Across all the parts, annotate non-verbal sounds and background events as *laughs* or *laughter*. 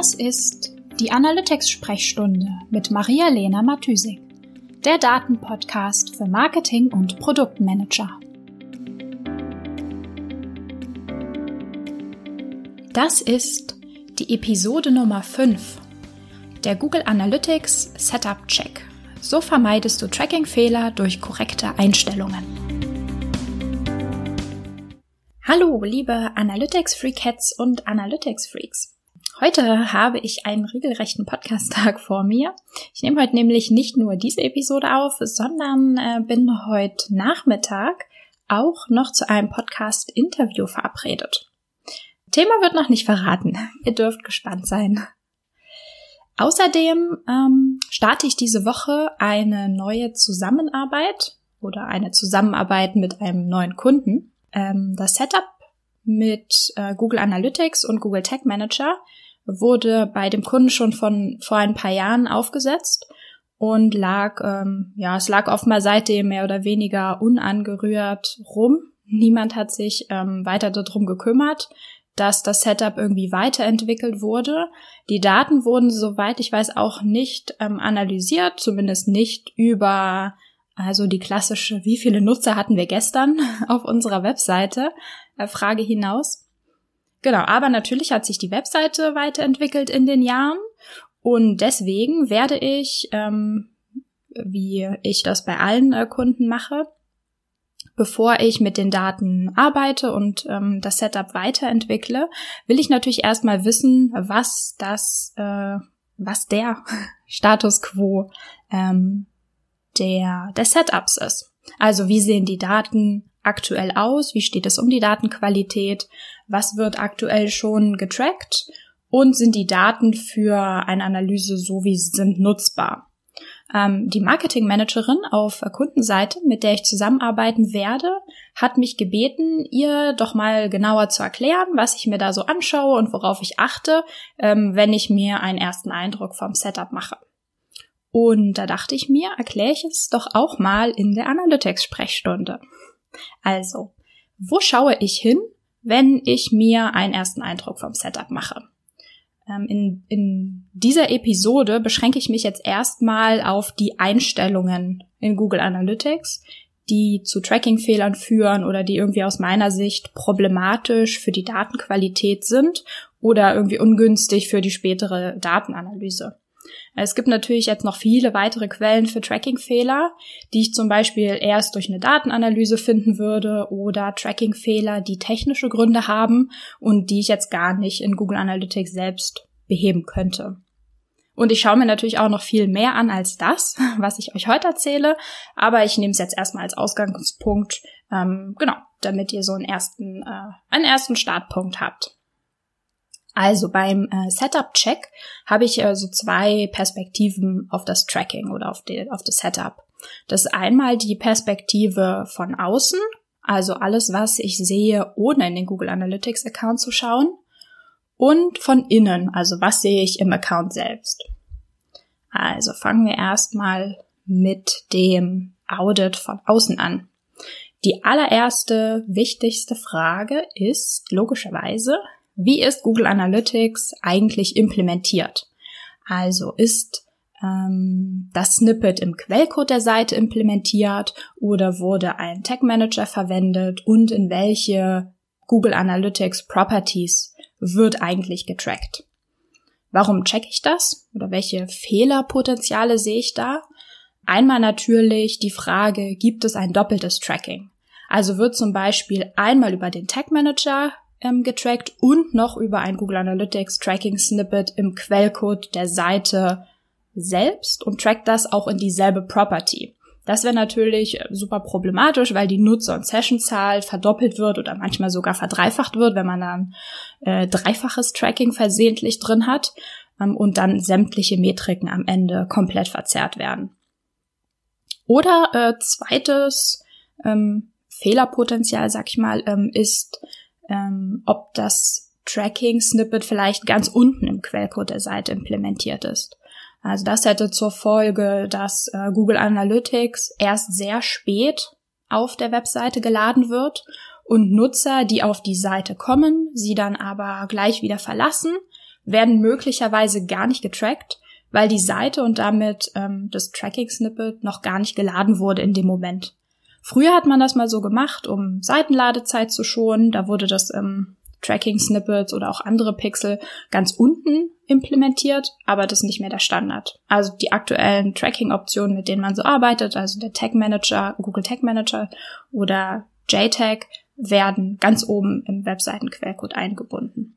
Das ist die Analytics-Sprechstunde mit Maria-Lena Matysik, der Datenpodcast für Marketing- und Produktmanager. Das ist die Episode Nummer 5, der Google Analytics Setup Check. So vermeidest du Tracking-Fehler durch korrekte Einstellungen. Hallo, liebe Analytics-Freakheads und Analytics-Freaks. Heute habe ich einen regelrechten Podcast-Tag vor mir. Ich nehme heute nämlich nicht nur diese Episode auf, sondern äh, bin heute Nachmittag auch noch zu einem Podcast-Interview verabredet. Thema wird noch nicht verraten. *laughs* Ihr dürft gespannt sein. Außerdem ähm, starte ich diese Woche eine neue Zusammenarbeit oder eine Zusammenarbeit mit einem neuen Kunden. Ähm, das Setup mit äh, Google Analytics und Google Tag Manager wurde bei dem Kunden schon von vor ein paar Jahren aufgesetzt und lag, ähm, ja, es lag oftmals seitdem mehr oder weniger unangerührt rum. Niemand hat sich ähm, weiter darum gekümmert, dass das Setup irgendwie weiterentwickelt wurde. Die Daten wurden, soweit ich weiß, auch nicht ähm, analysiert, zumindest nicht über also die klassische, wie viele Nutzer hatten wir gestern *laughs* auf unserer Webseite, äh, Frage hinaus. Genau, aber natürlich hat sich die Webseite weiterentwickelt in den Jahren und deswegen werde ich, ähm, wie ich das bei allen äh, Kunden mache, bevor ich mit den Daten arbeite und ähm, das Setup weiterentwickle, will ich natürlich erstmal wissen, was das, äh, was der *laughs* Status quo ähm, der, des Setups ist. Also wie sehen die Daten aktuell aus? Wie steht es um die Datenqualität? Was wird aktuell schon getrackt? Und sind die Daten für eine Analyse so, wie sie sind, nutzbar? Ähm, die Marketingmanagerin auf Kundenseite, mit der ich zusammenarbeiten werde, hat mich gebeten, ihr doch mal genauer zu erklären, was ich mir da so anschaue und worauf ich achte, ähm, wenn ich mir einen ersten Eindruck vom Setup mache. Und da dachte ich mir, erkläre ich es doch auch mal in der Analytics-Sprechstunde. Also, wo schaue ich hin, wenn ich mir einen ersten Eindruck vom Setup mache? Ähm, in, in dieser Episode beschränke ich mich jetzt erstmal auf die Einstellungen in Google Analytics, die zu Tracking-Fehlern führen oder die irgendwie aus meiner Sicht problematisch für die Datenqualität sind oder irgendwie ungünstig für die spätere Datenanalyse. Es gibt natürlich jetzt noch viele weitere Quellen für Tracking-Fehler, die ich zum Beispiel erst durch eine Datenanalyse finden würde oder Tracking-Fehler, die technische Gründe haben und die ich jetzt gar nicht in Google Analytics selbst beheben könnte. Und ich schaue mir natürlich auch noch viel mehr an als das, *laughs* was ich euch heute erzähle, aber ich nehme es jetzt erstmal als Ausgangspunkt, ähm, genau, damit ihr so einen ersten, äh, einen ersten Startpunkt habt. Also beim äh, Setup-Check habe ich äh, so zwei Perspektiven auf das Tracking oder auf, die, auf das Setup. Das ist einmal die Perspektive von außen, also alles, was ich sehe, ohne in den Google Analytics Account zu schauen. Und von innen, also was sehe ich im Account selbst. Also fangen wir erstmal mit dem Audit von außen an. Die allererste wichtigste Frage ist logischerweise, wie ist Google Analytics eigentlich implementiert? Also ist ähm, das Snippet im Quellcode der Seite implementiert oder wurde ein Tag Manager verwendet und in welche Google Analytics Properties wird eigentlich getrackt? Warum checke ich das? Oder welche Fehlerpotenziale sehe ich da? Einmal natürlich die Frage, gibt es ein doppeltes Tracking? Also wird zum Beispiel einmal über den Tag Manager ähm, getrackt und noch über ein Google Analytics Tracking Snippet im Quellcode der Seite selbst und trackt das auch in dieselbe Property. Das wäre natürlich äh, super problematisch, weil die Nutzer- und Sessionzahl verdoppelt wird oder manchmal sogar verdreifacht wird, wenn man dann äh, dreifaches Tracking versehentlich drin hat ähm, und dann sämtliche Metriken am Ende komplett verzerrt werden. Oder äh, zweites ähm, Fehlerpotenzial, sag ich mal, ähm, ist ähm, ob das Tracking-Snippet vielleicht ganz unten im Quellcode der Seite implementiert ist. Also das hätte zur Folge, dass äh, Google Analytics erst sehr spät auf der Webseite geladen wird und Nutzer, die auf die Seite kommen, sie dann aber gleich wieder verlassen, werden möglicherweise gar nicht getrackt, weil die Seite und damit ähm, das Tracking-Snippet noch gar nicht geladen wurde in dem Moment. Früher hat man das mal so gemacht, um Seitenladezeit zu schonen. Da wurde das im Tracking-Snippets oder auch andere Pixel ganz unten implementiert, aber das ist nicht mehr der Standard. Also die aktuellen Tracking-Optionen, mit denen man so arbeitet, also der Tag Manager, Google Tag Manager oder JTAG, werden ganz oben im Webseitenquellcode eingebunden.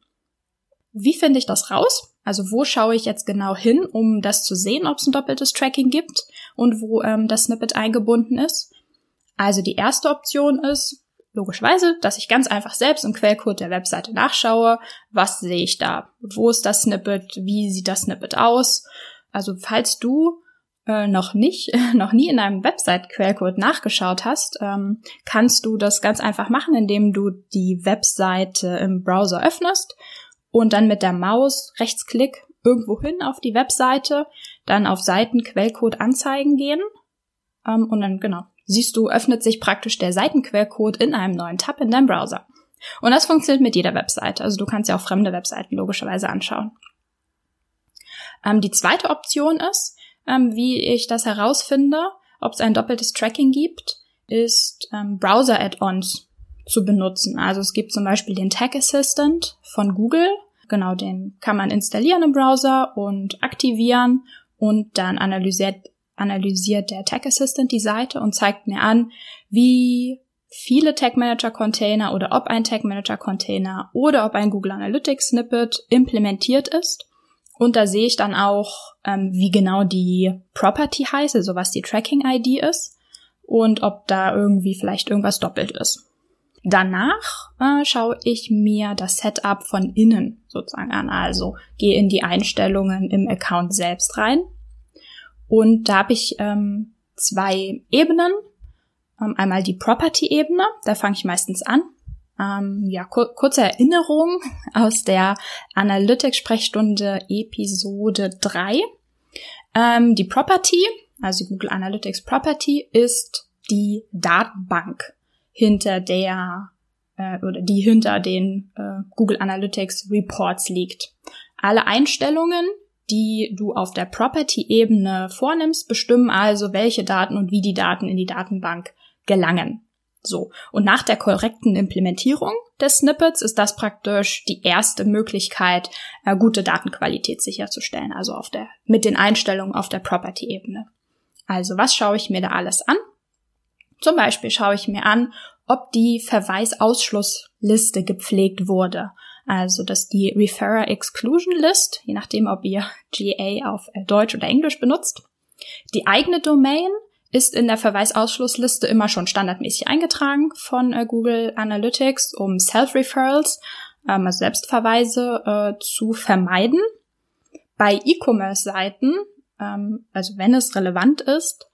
Wie finde ich das raus? Also wo schaue ich jetzt genau hin, um das zu sehen, ob es ein doppeltes Tracking gibt und wo ähm, das Snippet eingebunden ist? Also die erste Option ist logischerweise, dass ich ganz einfach selbst im Quellcode der Webseite nachschaue, was sehe ich da, wo ist das Snippet, wie sieht das Snippet aus. Also falls du äh, noch nicht, *laughs* noch nie in einem Website-Quellcode nachgeschaut hast, ähm, kannst du das ganz einfach machen, indem du die Webseite im Browser öffnest und dann mit der Maus Rechtsklick irgendwo hin auf die Webseite, dann auf Seitenquellcode anzeigen gehen. Ähm, und dann genau siehst du, öffnet sich praktisch der Seitenquellcode in einem neuen Tab in deinem Browser. Und das funktioniert mit jeder Webseite. Also du kannst ja auch fremde Webseiten logischerweise anschauen. Ähm, die zweite Option ist, ähm, wie ich das herausfinde, ob es ein doppeltes Tracking gibt, ist ähm, Browser-Add-ons zu benutzen. Also es gibt zum Beispiel den Tag Assistant von Google. Genau, den kann man installieren im Browser und aktivieren und dann analysiert, analysiert der Tag Assistant die Seite und zeigt mir an, wie viele Tag Manager Container oder ob ein Tag Manager Container oder ob ein Google Analytics Snippet implementiert ist und da sehe ich dann auch, ähm, wie genau die Property heißt, also was die Tracking-ID ist und ob da irgendwie vielleicht irgendwas doppelt ist. Danach äh, schaue ich mir das Setup von innen sozusagen an. Also gehe in die Einstellungen im Account selbst rein. Und da habe ich ähm, zwei Ebenen. Ähm, einmal die Property-Ebene, da fange ich meistens an. Ähm, ja, kur kurze Erinnerung *laughs* aus der Analytics-Sprechstunde Episode 3. Ähm, die Property, also Google Analytics Property, ist die Datenbank, hinter der äh, oder die hinter den äh, Google Analytics Reports liegt. Alle Einstellungen, die du auf der Property-Ebene vornimmst, bestimmen also, welche Daten und wie die Daten in die Datenbank gelangen. So. Und nach der korrekten Implementierung des Snippets ist das praktisch die erste Möglichkeit, äh, gute Datenqualität sicherzustellen. Also auf der, mit den Einstellungen auf der Property-Ebene. Also was schaue ich mir da alles an? Zum Beispiel schaue ich mir an, ob die Verweisausschlussliste gepflegt wurde. Also, dass die Referrer Exclusion List, je nachdem, ob ihr GA auf äh, Deutsch oder Englisch benutzt, die eigene Domain ist in der Verweisausschlussliste immer schon standardmäßig eingetragen von äh, Google Analytics, um Self-Referrals, ähm, also Selbstverweise äh, zu vermeiden. Bei E-Commerce-Seiten, ähm, also wenn es relevant ist,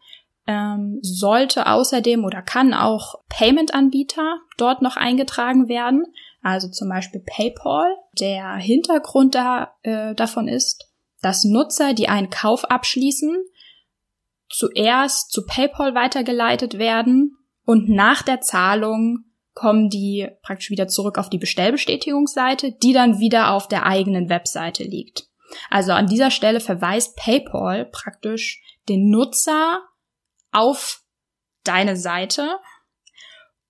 ähm, sollte außerdem oder kann auch Payment-Anbieter dort noch eingetragen werden. Also zum Beispiel PayPal. Der Hintergrund da, äh, davon ist, dass Nutzer, die einen Kauf abschließen, zuerst zu PayPal weitergeleitet werden und nach der Zahlung kommen die praktisch wieder zurück auf die Bestellbestätigungsseite, die dann wieder auf der eigenen Webseite liegt. Also an dieser Stelle verweist PayPal praktisch den Nutzer auf deine Seite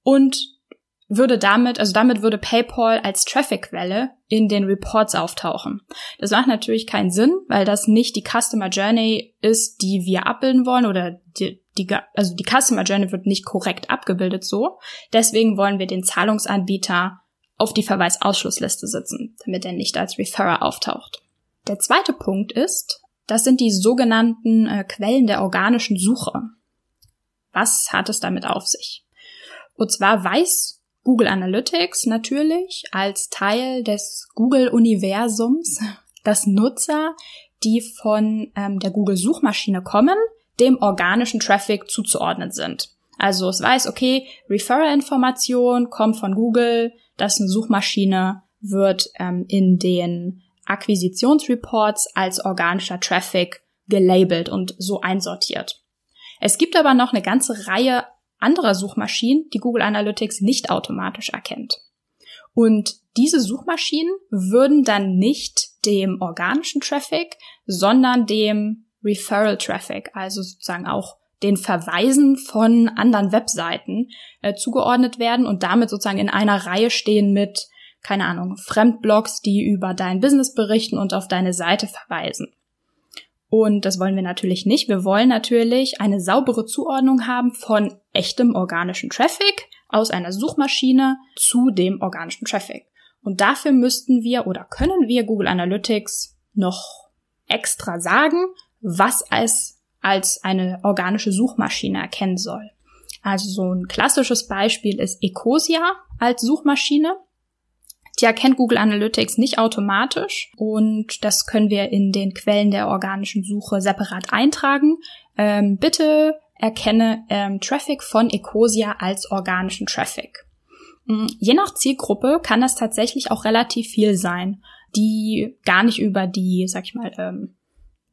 und würde damit, also damit würde PayPal als Traffic-Quelle in den Reports auftauchen. Das macht natürlich keinen Sinn, weil das nicht die Customer Journey ist, die wir abbilden wollen oder die, die, also die Customer Journey wird nicht korrekt abgebildet so. Deswegen wollen wir den Zahlungsanbieter auf die Verweisausschlussliste setzen, damit er nicht als Referrer auftaucht. Der zweite Punkt ist, das sind die sogenannten äh, Quellen der organischen Suche. Was hat es damit auf sich? Und zwar weiß Google Analytics natürlich als Teil des Google-Universums, dass Nutzer, die von ähm, der Google-Suchmaschine kommen, dem organischen Traffic zuzuordnen sind. Also es weiß, okay, Referrer-Information kommt von Google, das ist eine Suchmaschine, wird ähm, in den Akquisitionsreports als organischer Traffic gelabelt und so einsortiert. Es gibt aber noch eine ganze Reihe anderer Suchmaschinen, die Google Analytics nicht automatisch erkennt. Und diese Suchmaschinen würden dann nicht dem organischen Traffic, sondern dem Referral Traffic, also sozusagen auch den Verweisen von anderen Webseiten äh, zugeordnet werden und damit sozusagen in einer Reihe stehen mit, keine Ahnung, Fremdblogs, die über dein Business berichten und auf deine Seite verweisen. Und das wollen wir natürlich nicht. Wir wollen natürlich eine saubere Zuordnung haben von echtem organischen Traffic aus einer Suchmaschine zu dem organischen Traffic. Und dafür müssten wir oder können wir Google Analytics noch extra sagen, was es als eine organische Suchmaschine erkennen soll. Also so ein klassisches Beispiel ist Ecosia als Suchmaschine. Die erkennt Google Analytics nicht automatisch und das können wir in den Quellen der organischen Suche separat eintragen. Ähm, bitte erkenne ähm, Traffic von Ecosia als organischen Traffic. Mm, je nach Zielgruppe kann das tatsächlich auch relativ viel sein, die gar nicht über die, sag ich mal, ähm,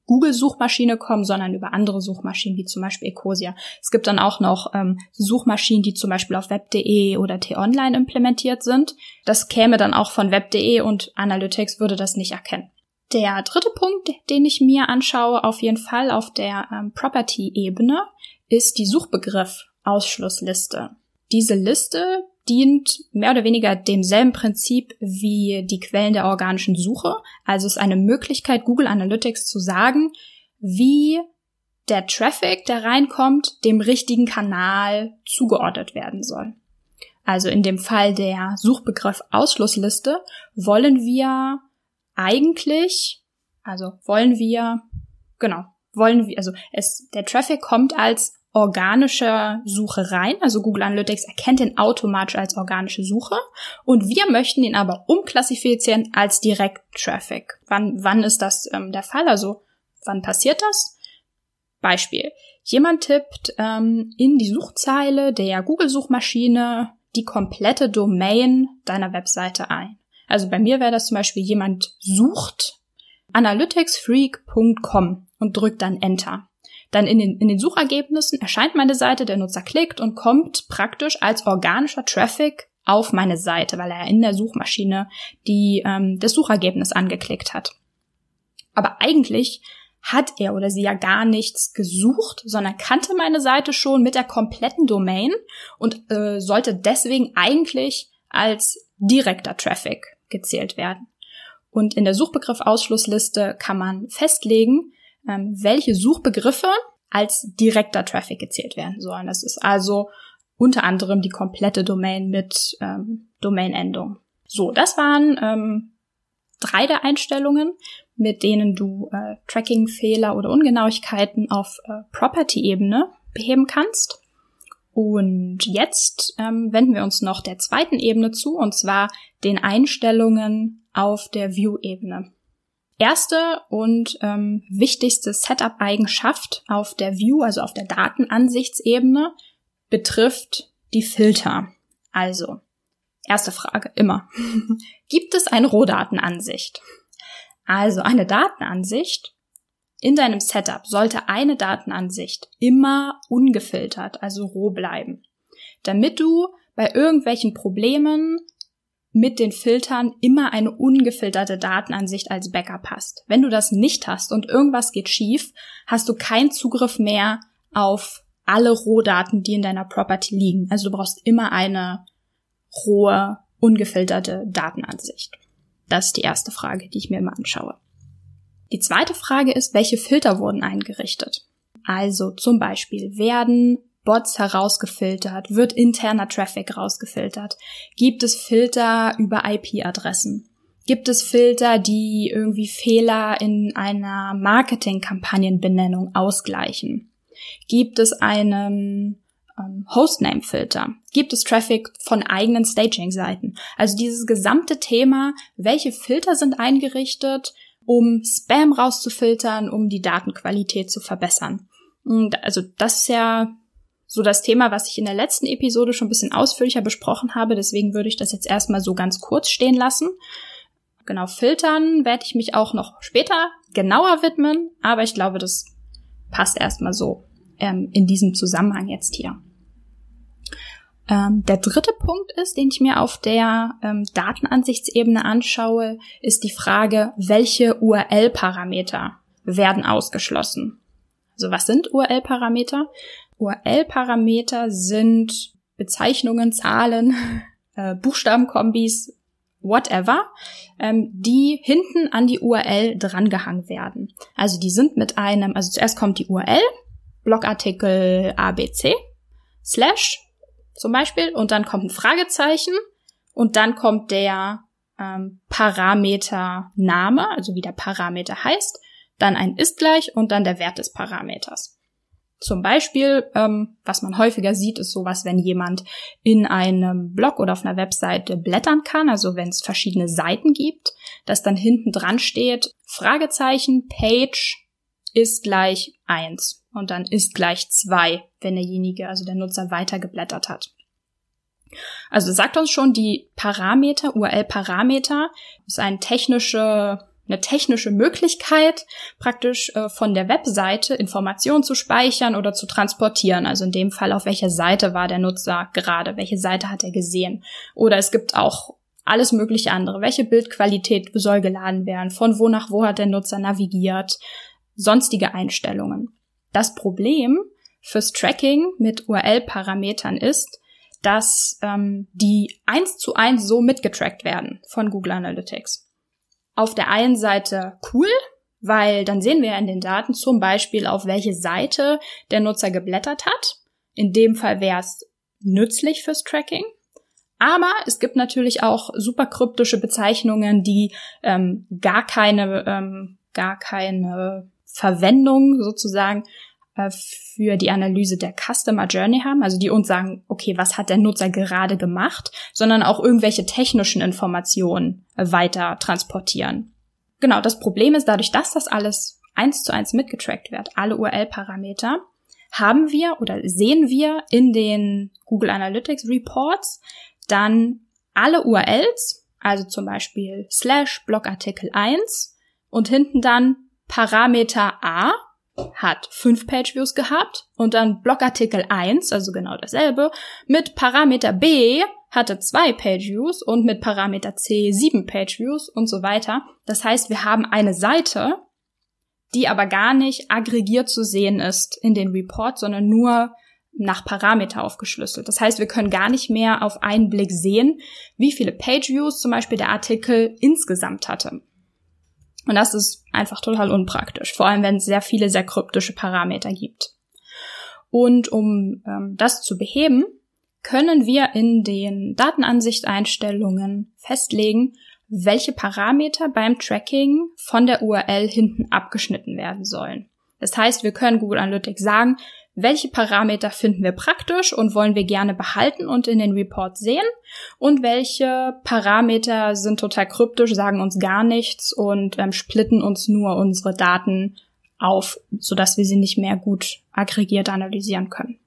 Google-Suchmaschine kommen, sondern über andere Suchmaschinen, wie zum Beispiel Ecosia. Es gibt dann auch noch ähm, Suchmaschinen, die zum Beispiel auf web.de oder t-online implementiert sind. Das käme dann auch von web.de und Analytics würde das nicht erkennen. Der dritte Punkt, den ich mir anschaue, auf jeden Fall auf der ähm, Property-Ebene, ist die Suchbegriff-Ausschlussliste. Diese Liste dient mehr oder weniger demselben Prinzip wie die Quellen der organischen Suche. Also ist eine Möglichkeit, Google Analytics zu sagen, wie der Traffic, der reinkommt, dem richtigen Kanal zugeordnet werden soll. Also in dem Fall der Suchbegriff Ausschlussliste wollen wir eigentlich, also wollen wir, genau, wollen wir, also es, der Traffic kommt als organische Suche rein. Also Google Analytics erkennt ihn automatisch als organische Suche und wir möchten ihn aber umklassifizieren als Direct-Traffic. Wann, wann ist das ähm, der Fall? Also wann passiert das? Beispiel. Jemand tippt ähm, in die Suchzeile der Google-Suchmaschine die komplette Domain deiner Webseite ein. Also bei mir wäre das zum Beispiel jemand sucht analyticsfreak.com und drückt dann Enter. Dann in den, in den Suchergebnissen erscheint meine Seite, der Nutzer klickt und kommt praktisch als organischer Traffic auf meine Seite, weil er in der Suchmaschine die, ähm, das Suchergebnis angeklickt hat. Aber eigentlich hat er oder sie ja gar nichts gesucht, sondern kannte meine Seite schon mit der kompletten Domain und äh, sollte deswegen eigentlich als direkter Traffic gezählt werden. Und in der Suchbegriffausschlussliste kann man festlegen, ähm, welche Suchbegriffe als direkter Traffic gezählt werden sollen. Das ist also unter anderem die komplette Domain mit ähm, Domainendung. So, das waren ähm, drei der Einstellungen, mit denen du äh, Tracking-Fehler oder Ungenauigkeiten auf äh, Property-Ebene beheben kannst. Und jetzt ähm, wenden wir uns noch der zweiten Ebene zu, und zwar den Einstellungen auf der View-Ebene. Erste und ähm, wichtigste Setup-Eigenschaft auf der View, also auf der Datenansichtsebene, betrifft die Filter. Also, erste Frage, immer. *laughs* Gibt es eine Rohdatenansicht? Also, eine Datenansicht in deinem Setup sollte eine Datenansicht immer ungefiltert, also roh bleiben, damit du bei irgendwelchen Problemen mit den Filtern immer eine ungefilterte Datenansicht als Backup hast. Wenn du das nicht hast und irgendwas geht schief, hast du keinen Zugriff mehr auf alle Rohdaten, die in deiner Property liegen. Also du brauchst immer eine rohe, ungefilterte Datenansicht. Das ist die erste Frage, die ich mir immer anschaue. Die zweite Frage ist, welche Filter wurden eingerichtet? Also zum Beispiel werden Bots herausgefiltert? Wird interner Traffic rausgefiltert? Gibt es Filter über IP-Adressen? Gibt es Filter, die irgendwie Fehler in einer Marketing-Kampagnenbenennung ausgleichen? Gibt es einen ähm, Hostname-Filter? Gibt es Traffic von eigenen Staging-Seiten? Also dieses gesamte Thema, welche Filter sind eingerichtet, um Spam rauszufiltern, um die Datenqualität zu verbessern? Also das ist ja so das Thema, was ich in der letzten Episode schon ein bisschen ausführlicher besprochen habe. Deswegen würde ich das jetzt erstmal so ganz kurz stehen lassen. Genau, filtern werde ich mich auch noch später genauer widmen, aber ich glaube, das passt erstmal so ähm, in diesem Zusammenhang jetzt hier. Ähm, der dritte Punkt ist, den ich mir auf der ähm, Datenansichtsebene anschaue, ist die Frage, welche URL-Parameter werden ausgeschlossen. Also was sind URL-Parameter? URL-Parameter sind Bezeichnungen, Zahlen, *laughs* äh, Buchstabenkombis, whatever, ähm, die hinten an die URL drangehangen werden. Also die sind mit einem, also zuerst kommt die URL, Blogartikel ABC, Slash zum Beispiel, und dann kommt ein Fragezeichen und dann kommt der ähm, Parameter also wie der Parameter heißt, dann ein ist gleich und dann der Wert des Parameters. Zum Beispiel, ähm, was man häufiger sieht, ist sowas, wenn jemand in einem Blog oder auf einer Webseite blättern kann, also wenn es verschiedene Seiten gibt, dass dann hinten dran steht, Fragezeichen, Page ist gleich eins und dann ist gleich zwei, wenn derjenige, also der Nutzer weiter geblättert hat. Also sagt uns schon, die Parameter, URL-Parameter, ist eine technische eine technische Möglichkeit, praktisch äh, von der Webseite Informationen zu speichern oder zu transportieren. Also in dem Fall, auf welcher Seite war der Nutzer gerade, welche Seite hat er gesehen. Oder es gibt auch alles mögliche andere. Welche Bildqualität soll geladen werden? Von wo nach wo hat der Nutzer navigiert? Sonstige Einstellungen. Das Problem fürs Tracking mit URL-Parametern ist, dass ähm, die eins zu eins so mitgetrackt werden von Google Analytics auf der einen Seite cool, weil dann sehen wir in den Daten zum Beispiel, auf welche Seite der Nutzer geblättert hat. In dem Fall wäre es nützlich fürs Tracking. Aber es gibt natürlich auch super kryptische Bezeichnungen, die ähm, gar keine, ähm, gar keine Verwendung sozusagen äh, für die Analyse der Customer Journey haben, also die uns sagen, okay, was hat der Nutzer gerade gemacht, sondern auch irgendwelche technischen Informationen äh, weiter transportieren. Genau, das Problem ist dadurch, dass das alles eins zu eins mitgetrackt wird, alle URL-Parameter, haben wir oder sehen wir in den Google Analytics Reports dann alle URLs, also zum Beispiel slash Blogartikel 1 und hinten dann Parameter A, hat fünf Pageviews gehabt und dann Blogartikel 1, also genau dasselbe, mit Parameter B hatte zwei Pageviews und mit Parameter C sieben Pageviews und so weiter. Das heißt, wir haben eine Seite, die aber gar nicht aggregiert zu sehen ist in den Report, sondern nur nach Parameter aufgeschlüsselt. Das heißt, wir können gar nicht mehr auf einen Blick sehen, wie viele Pageviews zum Beispiel der Artikel insgesamt hatte. Und das ist einfach total unpraktisch, vor allem wenn es sehr viele sehr kryptische Parameter gibt. Und um ähm, das zu beheben, können wir in den Datenansichteinstellungen festlegen, welche Parameter beim Tracking von der URL hinten abgeschnitten werden sollen. Das heißt, wir können Google Analytics sagen, welche Parameter finden wir praktisch und wollen wir gerne behalten und in den Report sehen und welche Parameter sind total kryptisch, sagen uns gar nichts und ähm, splitten uns nur unsere Daten auf, sodass wir sie nicht mehr gut aggregiert analysieren können.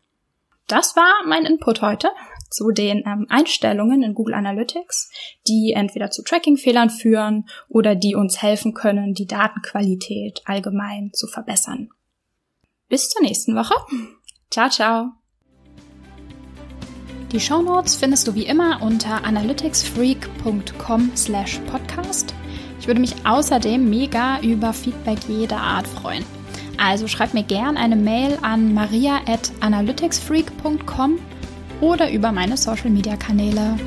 Das war mein Input heute zu den ähm, Einstellungen in Google Analytics, die entweder zu Tracking-Fehlern führen oder die uns helfen können, die Datenqualität allgemein zu verbessern. Bis zur nächsten Woche. Ciao, ciao. Die Show Notes findest du wie immer unter analyticsfreak.com slash podcast. Ich würde mich außerdem mega über Feedback jeder Art freuen. Also schreib mir gern eine Mail an maria at analyticsfreak.com oder über meine Social Media Kanäle.